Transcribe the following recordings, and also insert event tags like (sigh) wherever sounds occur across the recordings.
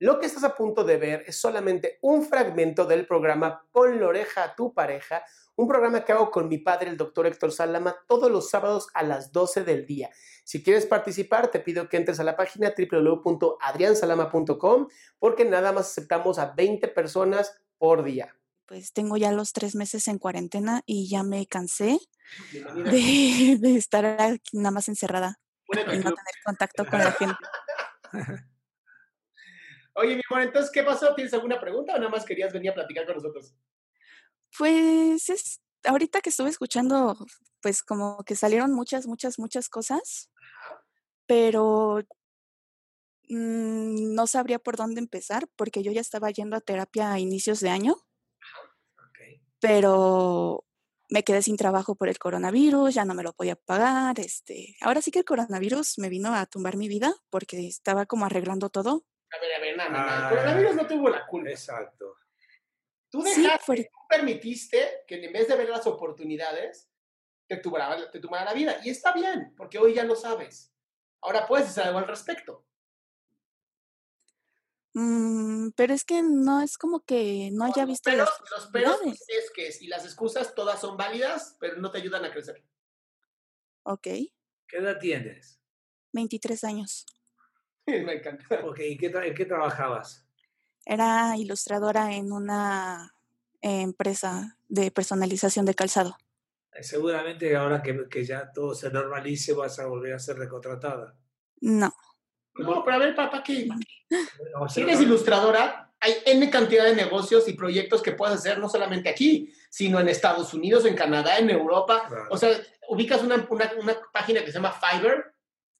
Lo que estás a punto de ver es solamente un fragmento del programa Pon la oreja a tu pareja, un programa que hago con mi padre, el doctor Héctor Salama, todos los sábados a las 12 del día. Si quieres participar, te pido que entres a la página www.adriansalama.com porque nada más aceptamos a 20 personas por día. Pues tengo ya los tres meses en cuarentena y ya me cansé de, de estar aquí nada más encerrada y no tener contacto con la gente. (laughs) Oye, mi amor, entonces, ¿qué pasó? ¿Tienes alguna pregunta o nada más querías venir a platicar con nosotros? Pues es ahorita que estuve escuchando, pues como que salieron muchas, muchas, muchas cosas, pero mm, no sabría por dónde empezar porque yo ya estaba yendo a terapia a inicios de año, pero me quedé sin trabajo por el coronavirus, ya no me lo podía pagar, este, ahora sí que el coronavirus me vino a tumbar mi vida porque estaba como arreglando todo. A ver, a ver, nada, nada. Ah. El coronavirus no tuvo la culpa. Exacto. Tú Sí, dejaste, por- tú permitiste que en vez de ver las oportunidades, te tumbara, te tumbara la vida. Y está bien, porque hoy ya lo sabes. Ahora puedes hacer algo al respecto. Mm, pero es que no es como que no haya Los visto peros, las los peros es que y las excusas todas son válidas, pero no te ayudan a crecer. Ok, ¿Qué edad tienes? 23 años. (laughs) Me encanta. Ok, ¿en qué, tra- en qué trabajabas? Era ilustradora en una empresa de personalización de calzado. Eh, Seguramente ahora que, que ya todo se normalice vas a volver a ser recontratada. No, No, pero a ver, papá, ¿qué? Si eres ilustradora, hay N cantidad de negocios y proyectos que puedes hacer no solamente aquí, sino en Estados Unidos, en Canadá, en Europa. Claro. O sea, ubicas una, una, una página que se llama Fiverr.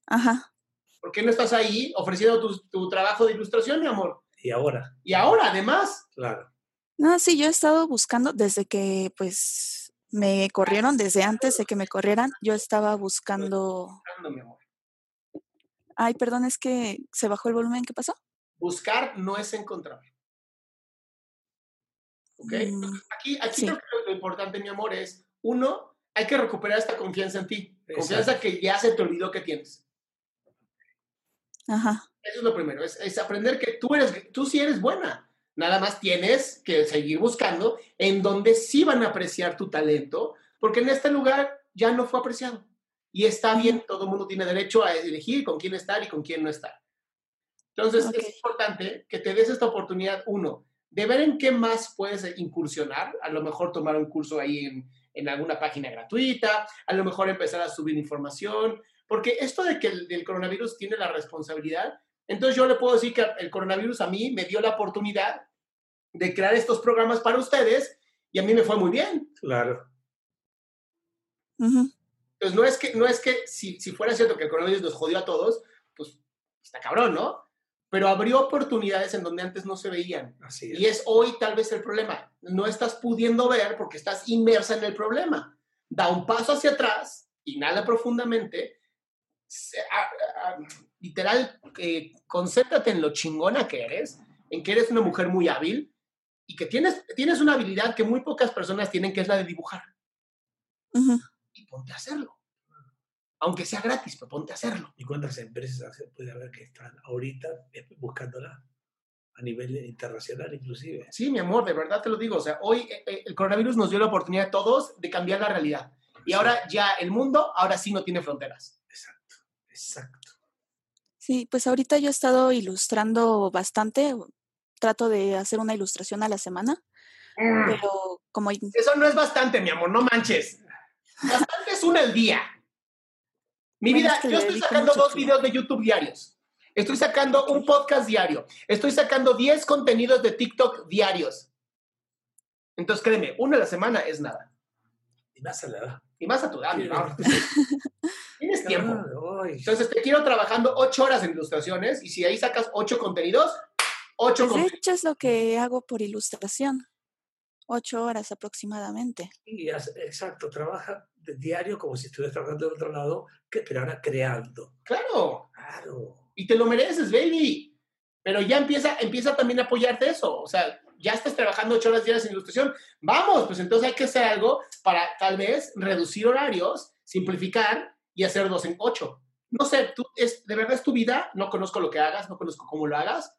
ajá. ¿Por qué no estás ahí ofreciendo tu, tu trabajo de ilustración, mi amor? Y ahora, Y ahora, además, claro. No, sí, yo he estado buscando desde que pues me corrieron, desde antes de que me corrieran, yo estaba buscando... buscando, mi amor. Ay, perdón, es que se bajó el volumen, ¿qué pasó? Buscar no es encontrar. ¿Ok? Mm, Aquí, aquí Sí. creo que lo, importante, mi amor, es, uno, hay que recuperar esta confianza en ti. Confianza Exacto. que ya se te olvidó que tienes. Ajá, Eso es lo primero, es, es aprender que tú eres, tú sí eres buena. Nada más tienes que seguir buscando en donde sí van a apreciar tu talento, porque en este lugar ya no fue apreciado. Y está bien, todo el mundo tiene derecho a elegir con quién estar y con quién no estar. Entonces, es importante que te des esta oportunidad, uno, de ver en qué más puedes incursionar, a lo mejor tomar un curso ahí en, en alguna página gratuita, a lo mejor empezar a subir información, porque esto de que el del coronavirus tiene la responsabilidad, entonces yo le puedo decir que el coronavirus a mí me dio la oportunidad de crear estos programas para ustedes y a mí me fue muy bien. Claro. Entonces no es que, no es que si, si fuera cierto que el coronavirus nos jodió a todos, pues está cabrón, ¿no? Pero abrió oportunidades en donde antes no se veían. Así es. Y es hoy tal vez el problema. No estás pudiendo ver porque estás inmersa en el problema. Da un paso hacia atrás, inhala profundamente, a- a- literal, eh, concéntrate en lo chingona que eres, en que eres una mujer muy hábil y que tienes, tienes una habilidad que muy pocas personas tienen, que es la de dibujar. Y ponte a hacerlo. Aunque sea gratis, pero ponte a hacerlo. ¿Y cuántas empresas puede haber que están ahorita eh, buscándola? A nivel internacional, inclusive. Sí, mi amor, de verdad te lo digo. O sea, hoy eh, eh, el coronavirus nos dio la oportunidad a todos de cambiar la realidad. Y Sí. ahora ya el mundo, ahora sí no tiene fronteras. Exacto. Sí, pues ahorita yo he estado ilustrando bastante. Trato de hacer una ilustración a la semana, Mm, pero como Eso no es bastante, mi amor, no manches. Bastante es una al día. Mi Bueno, vida, es que yo estoy sacando dos tiempo. videos de YouTube diarios. Estoy sacando un podcast diario. Estoy sacando 10 contenidos de TikTok diarios. Entonces, créeme, una a la semana es nada. Y más a la edad. Y más a tu edad, mi amor. (laughs) Tienes tiempo. Ah. Entonces, te quiero trabajando 8 horas en ilustraciones y si ahí sacas 8 contenidos, 8 Pues de contenidos. hecho es lo que hago por ilustración. Ocho horas aproximadamente. Y exacto, trabaja de diario como si estuvieras trabajando de otro lado, que- pero ahora creando. Claro. Claro. y te lo mereces, baby. Pero ya empieza, empieza también a apoyarte eso. O sea, ya estás trabajando ocho horas diarias en ilustración. Vamos, pues entonces hay que hacer algo para tal vez reducir horarios, simplificar y hacer dos en ocho. No sé, tú, es, de verdad es tu vida. No conozco lo que hagas, no conozco cómo lo hagas,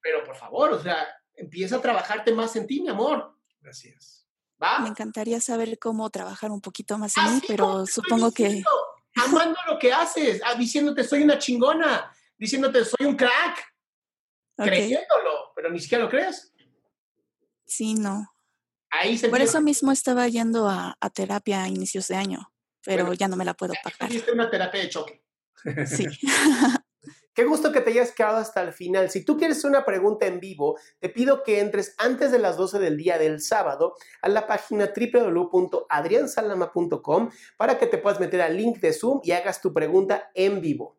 pero por favor, o sea, empieza a trabajarte más en ti, mi amor. Gracias. ¿Va? Me encantaría saber cómo trabajar un poquito más en mí, Así como pero supongo que Amando lo que haces, ah, diciéndote soy una chingona, diciéndote soy un crack, creyéndolo, pero ni siquiera lo crees. sí, no. Ahí se Por eso mismo estaba yendo a, a terapia a inicios de año, pero Bueno, ya no me la puedo pagar. tuviste una terapia de choque. Sí. (laughs) Qué gusto que te hayas quedado hasta el final. Si tú quieres una pregunta en vivo, te pido que entres antes de las 12 del día del sábado a la página www.adriansalama.com para que te puedas meter al link de Zoom y hagas tu pregunta en vivo.